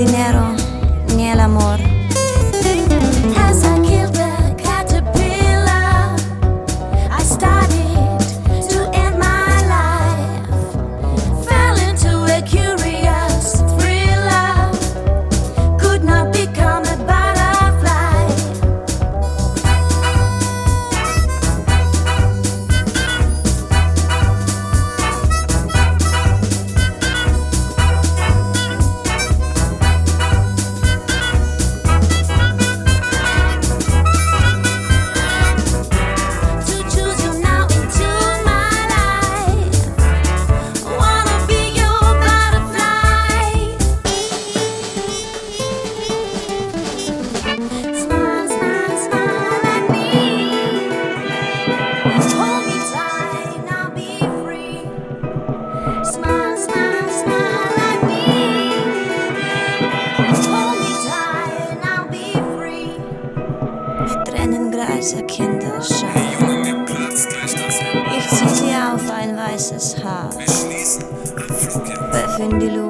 dinero weißes Haar. Wir schließen am Flug hin. Werf in Luft